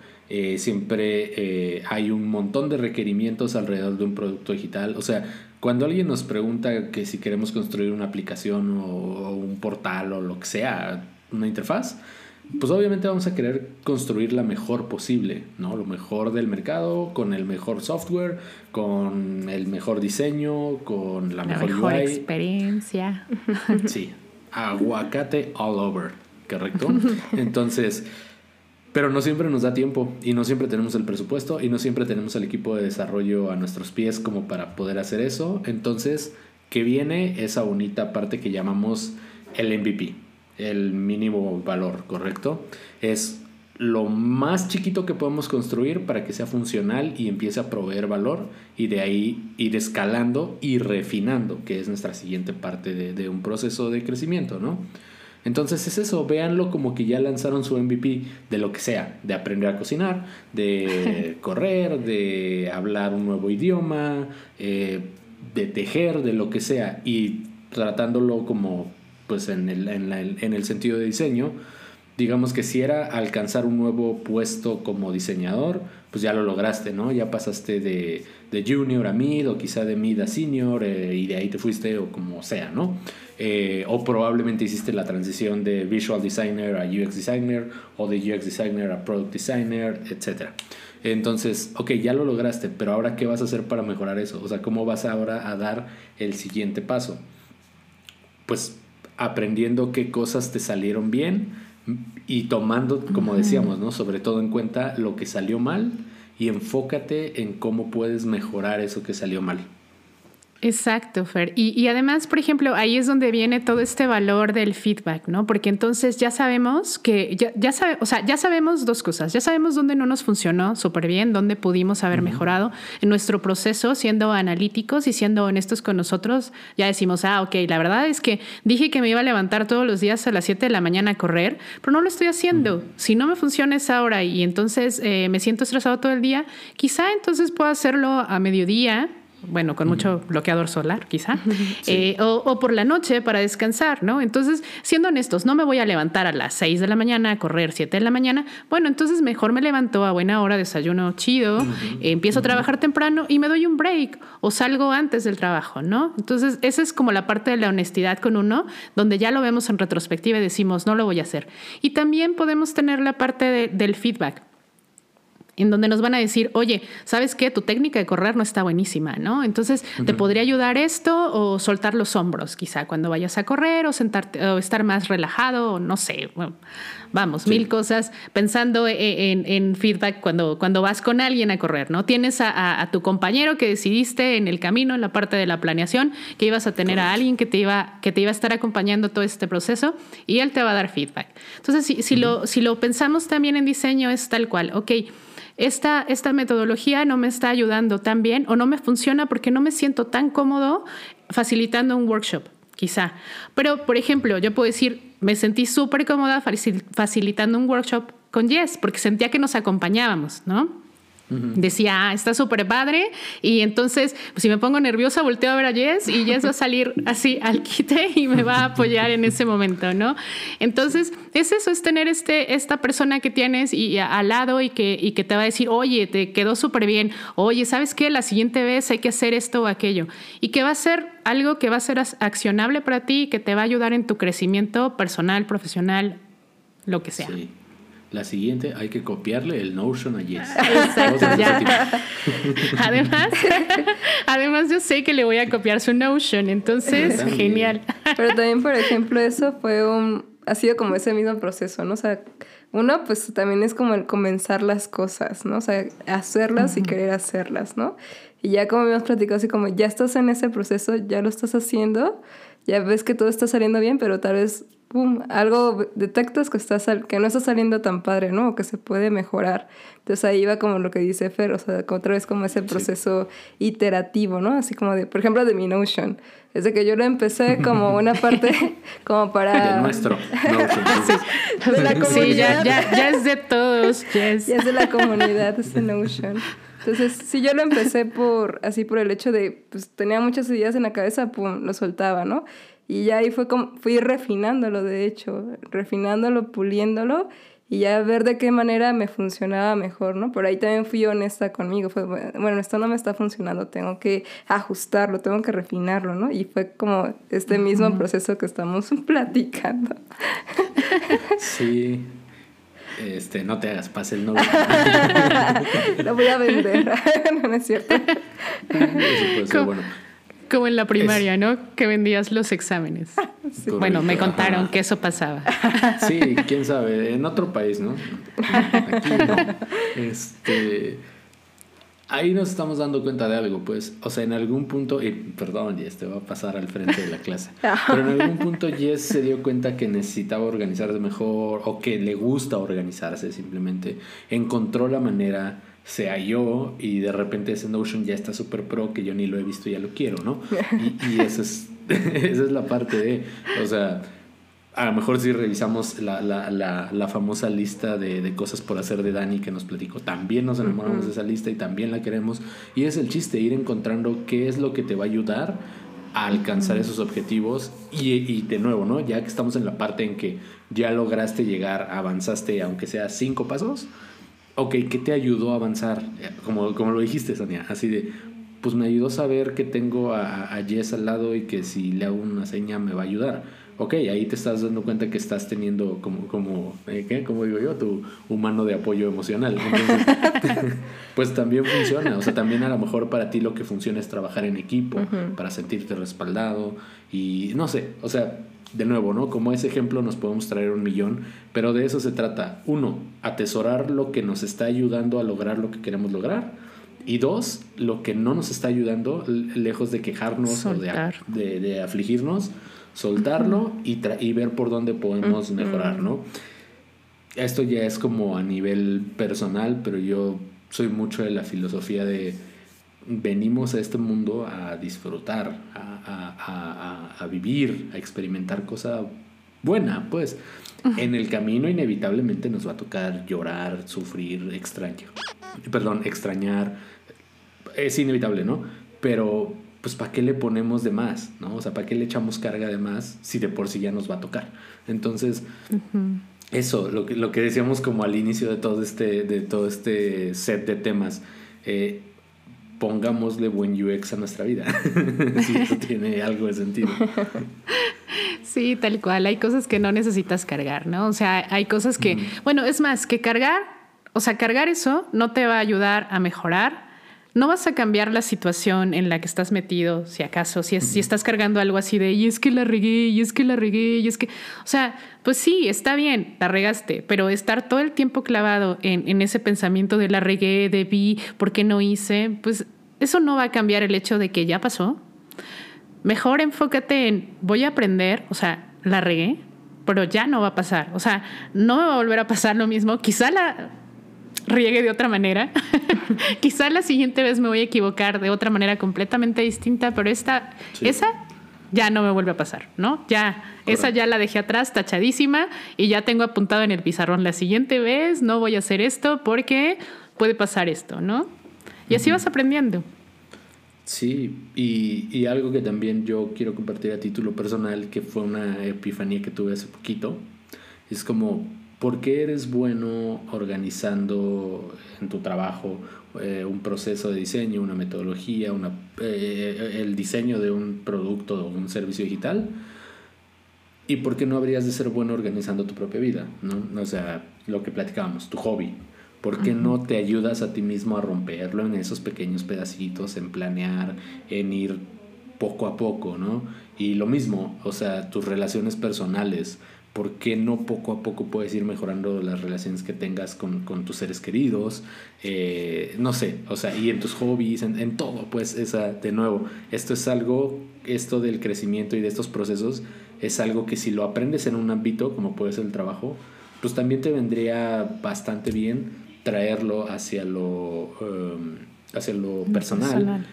siempre hay un montón de requerimientos alrededor de un producto digital. O sea, cuando alguien nos pregunta que si queremos construir una aplicación o un portal o lo que sea, una interfaz, pues obviamente vamos a querer construir la mejor posible, ¿no? Lo mejor del mercado, con el mejor software, con el mejor diseño, con la, mejor, mejor experiencia. [LAUGHS] Sí, aguacate all over, ¿correcto? [LAUGHS] Entonces, pero no siempre nos da tiempo y no siempre tenemos el presupuesto y no siempre tenemos el equipo de desarrollo a nuestros pies como para poder hacer eso. Entonces, ¿qué viene esa bonita parte que llamamos el MVP el mínimo valor, ¿correcto? Es lo más chiquito que podemos construir para que sea funcional y empiece a proveer valor y de ahí ir escalando y refinando, que es nuestra siguiente parte de, un proceso de crecimiento, ¿no? Entonces es eso, véanlo como que ya lanzaron su MVP de lo que sea, de aprender a cocinar, de [LAUGHS] correr, de hablar un nuevo idioma, eh, de tejer, de lo que sea, y tratándolo como pues en el, en, en el sentido de diseño, digamos que si era alcanzar un nuevo puesto como diseñador, pues ya lo lograste, ¿no? Ya pasaste de, de junior a mid o quizá de mid a senior eh, y de ahí te fuiste o como sea, ¿no? Eh, o probablemente hiciste la transición de visual designer a UX designer o de UX designer a product designer, etc. Entonces, ok, ya lo lograste, pero ahora ¿qué vas a hacer para mejorar eso? O sea, ¿cómo vas ahora a dar el siguiente paso? Pues aprendiendo qué cosas te salieron bien y tomando, como decíamos, ¿no? Sobre todo en cuenta lo que salió mal y enfócate en cómo puedes mejorar eso que salió mal. Exacto, Fer. Y, además, por ejemplo, ahí es donde viene todo este valor del feedback, ¿no? Porque entonces ya sabemos que, ya, ya o sea, ya sabemos dos cosas. Ya sabemos dónde no nos funcionó súper bien, dónde pudimos haber mejorado en nuestro proceso, siendo analíticos y siendo honestos con nosotros. Ya decimos, ah, ok, la verdad es que dije que me iba a levantar todos los días a las 7 de la mañana a correr, pero no lo estoy haciendo. Si no me funciona esa hora y entonces eh, me siento estresado todo el día, quizá entonces puedo hacerlo a mediodía bueno, con mucho bloqueador solar, quizá, [LAUGHS] eh, o, por la noche para descansar, ¿no? Entonces, siendo honestos, no me voy a levantar a las 6 de la mañana, a correr 7 de la mañana, bueno, entonces mejor me levanto a buena hora, desayuno chido, empiezo a trabajar temprano y me doy un break o salgo antes del trabajo, ¿no? Entonces, esa es como la parte de la honestidad con uno, donde ya lo vemos en retrospectiva y decimos, no lo voy a hacer. Y también podemos tener la parte del feedback en donde nos van a decir, oye, ¿sabes qué? Tu técnica de correr no está buenísima, ¿no? Entonces, ¿te podría ayudar esto o soltar los hombros quizá cuando vayas a correr o, sentarte, o estar más relajado o no sé? vamos, mil cosas pensando e, e, en, feedback cuando, cuando vas con alguien a correr, ¿no? Tienes a, tu compañero que decidiste en el camino, en la parte de la planeación, que ibas a tener a alguien que te, iba, que te iba a estar acompañando todo este proceso y él te va a dar feedback. Entonces, si, si, lo, si lo pensamos también en diseño, es tal cual, ok esta, metodología no me está ayudando tan bien o no me funciona porque no me siento tan cómodo facilitando un workshop, quizá. Pero, por ejemplo, yo puedo decir, me sentí súper cómoda facilitando un workshop con Jess porque sentía que nos acompañábamos, ¿no? Decía, ah, está súper padre. Y entonces, pues, si me pongo nerviosa, volteo a ver a Jess y Jess va a salir así al quite y me va a apoyar en ese momento, ¿no? Entonces, es eso, es tener este, esta persona que tienes y, al lado y que, y que te va a decir, oye, te quedó súper bien. Oye, ¿sabes qué? La siguiente vez hay que hacer esto o aquello. Y que va a ser algo que va a ser accionable para ti, que te va a ayudar en tu crecimiento personal, profesional, lo que sea. La siguiente hay que copiarle el Notion a Jess. Exacto, [LAUGHS] además, [LAUGHS] además yo sé que le voy a copiar su Notion, entonces genial. Pero [LAUGHS] también, por ejemplo, eso fue un, ha sido como ese mismo proceso, ¿no? O sea, uno pues también es como el comenzar las cosas, ¿no? O sea, hacerlas y querer hacerlas, ¿no? Y ya como habíamos platicado, así como ya estás en ese proceso, ya lo estás haciendo, ya ves que todo está saliendo bien, pero tal vez pum, algo detectas que, está que no está saliendo tan padre, ¿no? O que se puede mejorar. Entonces ahí va como lo que dice Fer, o sea, otra vez como ese proceso iterativo, ¿no? Así como de, por ejemplo, de mi Notion. Es de que yo lo empecé como [LAUGHS] una parte, como para... De nuestro Notion. sí, [LAUGHS] de la comunidad. Sí, ya, ya, ya es de todos, yes. Ya es de la comunidad ese Notion. Entonces, si yo lo empecé por, así por el hecho de, pues tenía muchas ideas en la cabeza, pum, lo soltaba, ¿no? Y ya ahí fue como, fui refinándolo, de hecho, refinándolo, puliéndolo y ya ver de qué manera me funcionaba mejor, ¿no? Por ahí también fui honesta conmigo, fue, bueno, esto no me está funcionando, tengo que ajustarlo, tengo que refinarlo, ¿no? Y fue como este mismo proceso que estamos [LAUGHS] platicando. Sí. Este, no te hagas, pase el novio. [LAUGHS] Lo voy a vender, [LAUGHS] no, es cierto. Eso puede ser bueno. Como en la primaria, ¿no? Que vendías los exámenes. [LAUGHS] Bueno, me contaron que eso pasaba. [LAUGHS] Sí, quién sabe, en otro país, ¿no? Aquí no. [LAUGHS] Este, ahí nos estamos dando cuenta de algo, pues, o sea, en algún punto, y perdón, Jess, te va a pasar al frente de la clase, pero en algún punto Jess se dio cuenta que necesitaba organizarse mejor o que le gusta organizarse simplemente, encontró la manera se halló y de repente ese Notion ya está súper pro que yo ni lo he visto y ya lo quiero, ¿no? [LAUGHS] Y, y eso es, [LAUGHS] esa es la parte de, o sea, a lo mejor si revisamos la, la, la, la famosa lista de, de, cosas por hacer de Dani que nos platicó, también nos enamoramos de esa lista y también la queremos. Y es el chiste, ir encontrando qué es lo que te va a ayudar a alcanzar esos objetivos. Y, y de nuevo, ¿no? Ya que estamos en la parte en que ya lograste llegar, avanzaste, aunque sea cinco pasos, ok, ¿qué te ayudó a avanzar? Como, como lo dijiste, Sonia, así de, pues me ayudó saber que tengo a, a Jess al lado y que si le hago una seña me va a ayudar. Ok, ahí te estás dando cuenta que estás teniendo como, como eh, ¿qué? Como digo yo, tu humano de apoyo emocional. [LAUGHS] pues también funciona. O sea, también a lo mejor para ti lo que funciona es trabajar en equipo, para sentirte respaldado y no sé, o sea, de nuevo, ¿no? Como ese ejemplo nos podemos traer un millón, pero de eso se trata. Uno, atesorar lo que nos está ayudando a lograr lo que queremos lograr. Y dos, lo que no nos está ayudando, lejos de quejarnos o de, de, afligirnos, soltarlo y, y, ver por dónde podemos mejorar, ¿no? Esto ya es como a nivel personal, pero yo soy mucho de la filosofía de venimos a este mundo a disfrutar, a, vivir, a experimentar cosa buena, pues. En el camino inevitablemente nos va a tocar llorar, sufrir, extrañar, perdón, extrañar. Es inevitable, ¿no? pero pues ¿para qué le ponemos de más? ¿no? O sea, ¿para qué le echamos carga de más si de por sí ya nos va a tocar? Entonces, eso, lo que, lo que decíamos como al inicio de todo este, de todo este set de temas, eh, pongámosle buen UX a nuestra vida, [LAUGHS] si eso tiene algo de sentido. Sí, tal cual. Hay cosas que no necesitas cargar, ¿no? O sea, hay cosas que, bueno, es más, que cargar, o sea, cargar eso no te va a ayudar a mejorar. No vas a cambiar la situación en la que estás metido, si acaso, si, si estás cargando algo así de, y es que la regué, y es que la regué, y es que, o sea, pues sí, está bien, la regaste, pero estar todo el tiempo clavado en, en ese pensamiento de la regué, de vi, ¿por qué no hice? Pues eso no va a cambiar el hecho de que ya pasó, Mejor enfócate en voy a aprender, o sea, la regué, pero ya no va a pasar. O sea, no me va a volver a pasar lo mismo. Quizá la riegue de otra manera. [LAUGHS] Quizá la siguiente vez me voy a equivocar de otra manera completamente distinta, pero esta, esa ya no me vuelve a pasar, ¿no? Ya, esa ya la dejé atrás, tachadísima, y ya tengo apuntado en el pizarrón la siguiente vez, no voy a hacer esto porque puede pasar esto, ¿no? Y así vas aprendiendo. Sí, y, y, algo que también yo quiero compartir a título personal, que fue una epifanía que tuve hace poquito, es como, ¿por qué eres bueno organizando en tu trabajo eh, un proceso de diseño, una metodología, una, eh, el diseño de un producto o un servicio digital? ¿Y por qué no habrías de ser bueno organizando tu propia vida? ¿no? O sea, lo que platicábamos, tu hobby ¿Por qué no te ayudas a ti mismo a romperlo en esos pequeños pedacitos, en planear, en ir poco a poco, ¿no? Y lo mismo, o sea, tus relaciones personales, ¿por qué no poco a poco puedes ir mejorando las relaciones que tengas con, tus seres queridos? Eh, no sé, o sea, y en tus hobbies, en, todo, pues, esa, de nuevo, esto es algo, esto del crecimiento y de estos procesos, es algo que si lo aprendes en un ámbito, como puede ser el trabajo, pues también te vendría bastante bien traerlo hacia lo, em, hacia lo personal.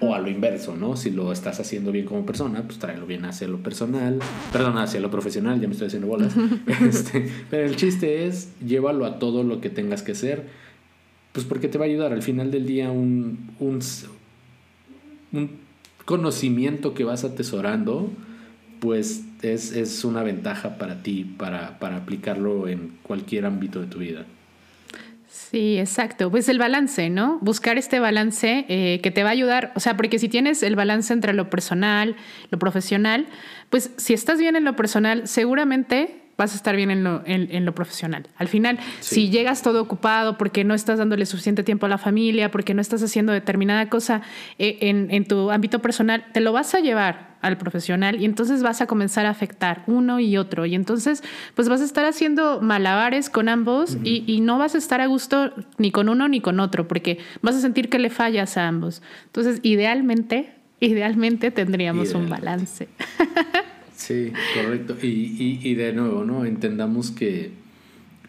O a lo inverso, ¿no? Si lo estás haciendo bien como persona, pues tráelo bien hacia lo personal, perdón, hacia lo profesional, ya me estoy haciendo bolas. [LAUGHS] este, pero el chiste es, llévalo a todo lo que tengas que hacer, pues porque te va a ayudar al final del día un, un, un conocimiento que vas atesorando, pues es, es, una ventaja para ti, para, para aplicarlo en cualquier ámbito de tu vida. Sí, exacto. Pues el balance, ¿no? Buscar este balance eh, que te va a ayudar, o sea, porque si tienes el balance entre lo personal, lo profesional, pues si estás bien en lo personal, seguramente vas a estar bien en lo, en, lo profesional. Al final, si llegas todo ocupado porque no estás dándole suficiente tiempo a la familia, porque no estás haciendo determinada cosa eh, en, en tu ámbito personal, te lo vas a llevar al profesional y entonces vas a comenzar a afectar uno y otro y entonces pues vas a estar haciendo malabares con ambos y, y, no vas a estar a gusto ni con uno ni con otro porque vas a sentir que le fallas a ambos. Entonces, idealmente, idealmente tendríamos un balance. [LAUGHS] sí, correcto. Y, y, y, de nuevo, ¿no? Entendamos que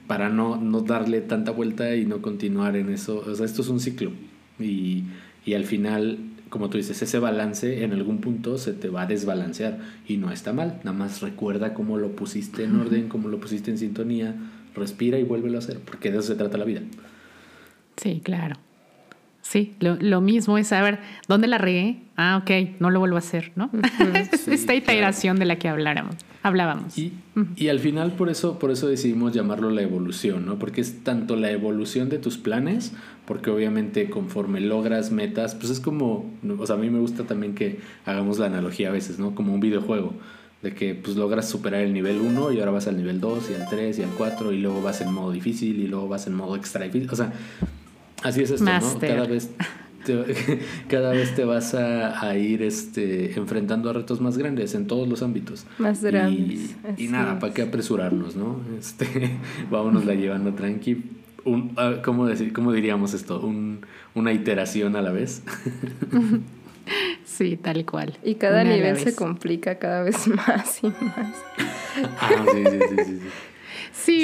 para no, no darle tanta vuelta y no continuar en eso, o sea, esto es un ciclo y, y al final como tú dices, ese balance en algún punto se te va a desbalancear y no está mal. Nada más recuerda cómo lo pusiste en orden, cómo lo pusiste en sintonía, respira y vuélvelo a hacer, porque de eso se trata la vida. Sí, claro. Sí, lo, mismo es saber dónde la regué. Ah, ok, no lo vuelvo a hacer, ¿no? [LAUGHS] Esta iteración de la que habláramos, hablábamos. Y, y, al final por eso, por eso decidimos llamarlo la evolución, ¿no? Porque es tanto la evolución de tus planes, porque obviamente conforme logras metas, pues es como, o sea, a mí me gusta también que hagamos la analogía a veces, ¿no? Como un videojuego de que pues logras superar el nivel 1 y ahora vas al nivel 2 y al 3 y al 4 y luego vas en modo difícil y luego vas en modo extra difícil. O sea, Así es esto, ¿no? Cada vez, te, [LAUGHS] cada vez te vas a, ir este, enfrentando a retos más grandes en todos los ámbitos. Más grandes. Y, nada, ¿para qué apresurarnos, no? Este, [LAUGHS] vámonos la llevando tranqui. Un, ¿cómo, decir, ¿Cómo diríamos esto? Un, una iteración a la vez. [LAUGHS] Sí, tal cual. Y cada nivel se complica cada vez más y más. Ah, sí, sí, sí, sí. Sí,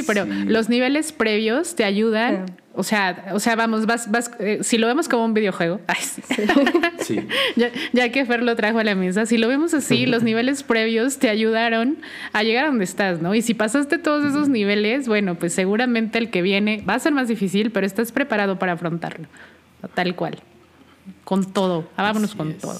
pero los niveles previos te ayudan. O sea, o sea, vamos, vas, vas, eh, si lo vemos como un videojuego, [LAUGHS] sí. [LAUGHS] Ya, que Fer lo trajo a la mesa, si lo vemos así, los niveles previos te ayudaron a llegar a donde estás, ¿no? Y si pasaste todos esos niveles, bueno, pues seguramente el que viene va a ser más difícil, pero estás preparado para afrontarlo, tal cual. con todo, vámonos con todo.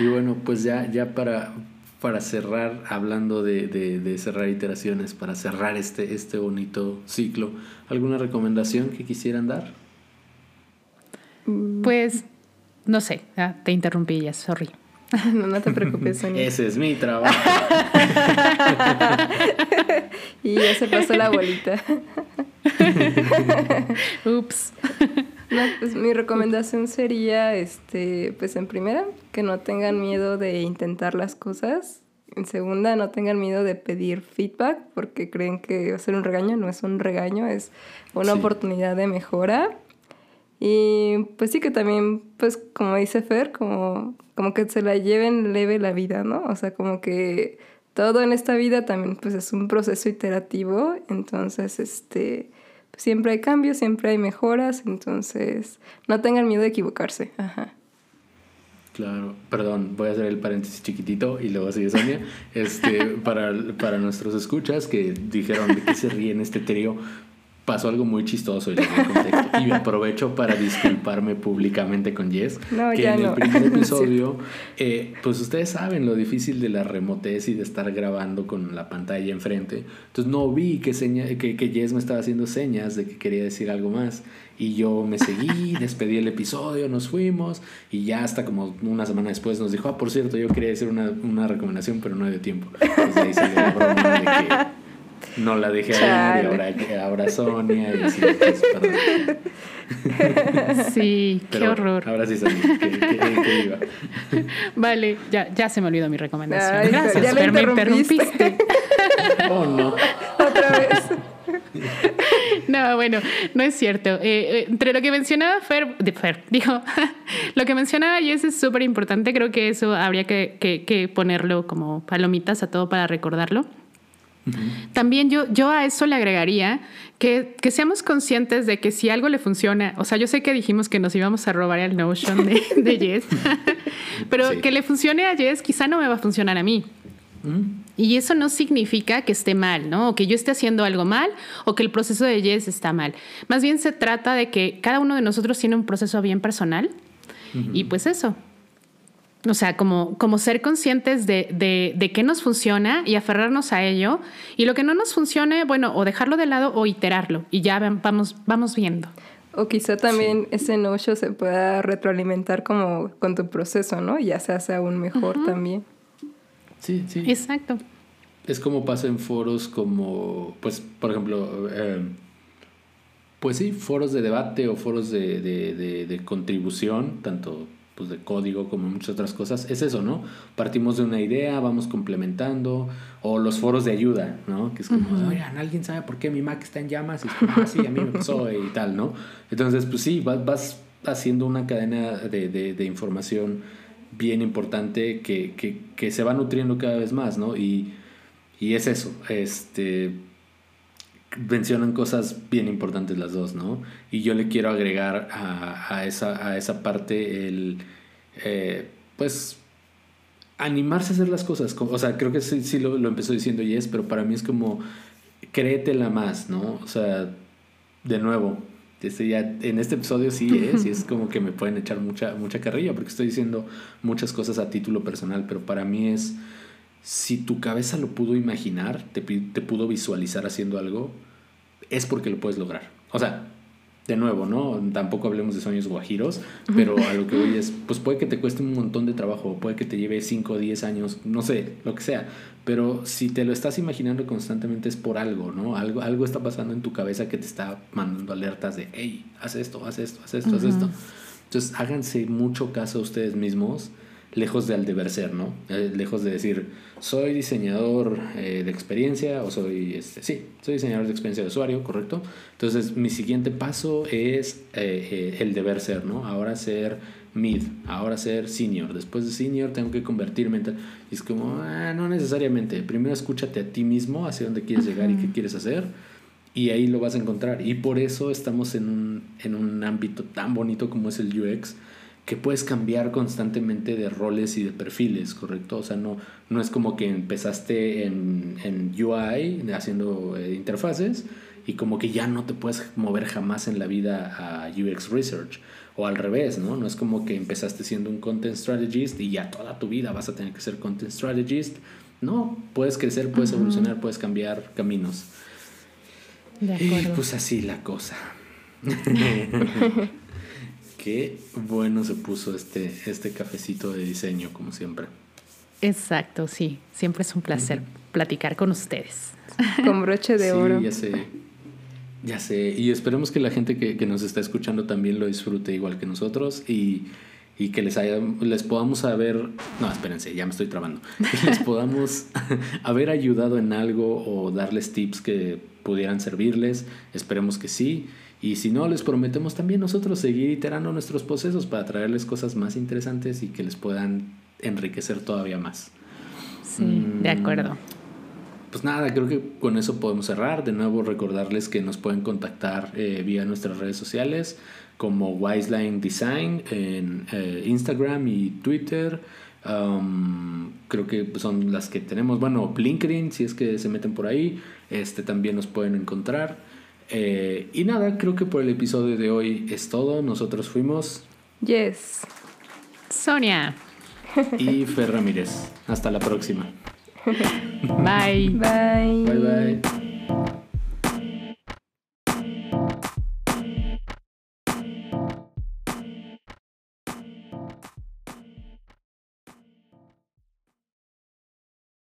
y bueno, pues ya, ya para, para cerrar, hablando de, cerrar iteraciones, para cerrar este, este bonito ciclo, ¿alguna recomendación que quisieran dar? Pues, no sé, te interrumpí ya, sorry. [LAUGHS] No, no te preocupes, [LAUGHS] Sonia. Ese es mi trabajo. [LAUGHS] y ya se pasó la bolita. Ups. Pues mi recomendación sería, este, pues en primera, que no tengan miedo de intentar las cosas. En segunda, no tengan miedo de pedir feedback porque creen que ser un regaño. No es un regaño, es una oportunidad de mejora. Y pues sí que también, pues como dice Fer, como, como que se la lleven leve la vida, ¿no? O sea, como que todo en esta vida también pues es un proceso iterativo, entonces este siempre hay cambios, siempre hay mejoras, entonces no tengan miedo de equivocarse. Ajá. Claro, perdón, voy a hacer el paréntesis chiquitito y luego sigue Sonia. [LAUGHS] Este, para, para nuestros escuchas que dijeron de qué se ríen este trío, pasó algo muy chistoso y contexto. Y aprovecho para disculparme públicamente con Jess. que en el primer [LAUGHS] episodio, eh, pues ustedes saben lo difícil de la remotez y de estar grabando con la pantalla enfrente. Entonces no vi que, seña, que, que Jess me estaba haciendo señas de que quería decir algo más. Y yo me seguí, [LAUGHS] despedí el episodio, nos fuimos. Y ya hasta como una semana después nos dijo, ah, por cierto, yo quería decir una, una recomendación, pero no de tiempo. Entonces ahí salió la broma de que no la dejé ahí y ahora, ahora Sonia y así. Pues, sí, qué horror. Ahora sí salí. ¿Qué, iba? [LAUGHS] Vale, ya, ya se me olvidó mi recomendación. Gracias, ya me interrumpiste. [LAUGHS] oh, no. Otra vez. No, bueno, no es cierto. Eh, eh, entre lo que mencionaba Fer, Fer dijo, [LAUGHS] lo que mencionaba Jess es súper importante. Creo que eso habría que, que, que ponerlo como palomitas a todo para recordarlo. También yo, yo a eso le agregaría que, que, seamos conscientes de que si algo le funciona, o sea, yo sé que dijimos que nos íbamos a robar el Notion de, [LAUGHS] de Jess, [LAUGHS] pero que le funcione a Jess quizá no me va a funcionar a mí. Y eso no significa que esté mal, ¿no? O que yo esté haciendo algo mal o que el proceso de Jess está mal. Más bien se trata de que cada uno de nosotros tiene un proceso bien personal y pues eso, o sea, como, como ser conscientes de, de, de, qué nos funciona y aferrarnos a ello. Y lo que no nos funcione, bueno, o dejarlo de lado o iterarlo. Y ya vamos, vamos viendo. O quizá también ese nocho se pueda retroalimentar como con tu proceso, ¿no? Y ya se hace aún mejor también. Sí, sí. Exacto. Es como pasa en foros como, pues, por ejemplo, eh, pues sí, foros de debate o foros de, de, de contribución, tanto pues, de código como muchas otras cosas, es eso, ¿no? Partimos de una idea, vamos complementando, o los foros de ayuda, ¿no? Que es como, oigan, ¿alguien sabe por qué mi Mac está en llamas? Y es como, ah, sí, a mí me pasó y tal, ¿no? Entonces, pues sí, vas, vas haciendo una cadena de, de, de información bien importante que, que, que, se va nutriendo cada vez más, ¿no? Y, y es eso, este mencionan cosas bien importantes las dos, ¿no? Y yo le quiero agregar a, a, esa, a esa parte el, eh, pues, animarse a hacer las cosas. O sea, creo que sí, sí lo, lo, empezó diciendo Yes, pero para mí es como, créetela más, ¿no? O sea, de nuevo, este ya, en este episodio sí [LAUGHS] es, y es como que me pueden echar mucha, mucha carrilla, porque estoy diciendo muchas cosas a título personal, pero para mí es si tu cabeza lo pudo imaginar, te, te, pudo visualizar haciendo algo, es porque lo puedes lograr. O sea, de nuevo, ¿no? Tampoco hablemos de sueños guajiros, pero a lo que voy es, pues puede que te cueste un montón de trabajo, puede que te lleve 5 o 10 años, no sé, lo que sea, pero si te lo estás imaginando constantemente es por algo, ¿no? Algo, algo está pasando en tu cabeza que te está mandando alertas de, hey, haz esto, haz esto, haz esto, haz esto. Entonces, háganse mucho caso a ustedes mismos lejos del deber ser, ¿no? Eh, lejos de decir, soy diseñador eh, de experiencia o soy, este, sí, soy diseñador de experiencia de usuario, correcto. Entonces, mi siguiente paso es eh, el deber ser, ¿no? Ahora ser mid, ahora ser senior. Después de senior tengo que convertirme en Y es como, ah, no necesariamente. Primero escúchate a ti mismo, hacia dónde quieres llegar y qué quieres hacer. Y ahí lo vas a encontrar. Y por eso estamos en un, en un ámbito tan bonito como es el UX que puedes cambiar constantemente de roles y de perfiles, ¿correcto? O sea, no, no es como que empezaste en, en UI haciendo eh, interfaces y como que ya no te puedes mover jamás en la vida a UX Research O al revés, ¿no? No es como que empezaste siendo un content strategist y ya toda tu vida vas a tener que ser content strategist. No, puedes crecer, puedes evolucionar, puedes cambiar caminos. De acuerdo. Y pues así la cosa. [LAUGHS] Qué bueno se puso este, este cafecito de diseño, como siempre. Exacto, sí. Siempre es un placer platicar con ustedes. [LAUGHS] Con broche de oro. Ya sé. Ya sé. Y esperemos que la gente que, nos está escuchando también lo disfrute igual que nosotros y, que les, haya, les podamos haber. No, espérense, ya me estoy trabando. [LAUGHS] Que les podamos [LAUGHS] haber ayudado en algo o darles tips que pudieran servirles. Esperemos que sí. Y si no, les prometemos también nosotros seguir iterando nuestros procesos para traerles cosas más interesantes y que les puedan enriquecer todavía más. Sí, de mm, acuerdo. Pues nada, creo que con eso podemos cerrar. De nuevo, recordarles que nos pueden contactar eh, vía nuestras redes sociales como Wiseline Design en eh, Instagram y Twitter. Um, creo que son las que tenemos. Bueno, LinkedIn, si es que se meten por ahí, este también nos pueden encontrar. Eh, y nada, creo que por el episodio de hoy es todo. Nosotros fuimos. Yes. Sonia. Y Fer Ramírez. Hasta la próxima. Bye. Bye. Bye bye.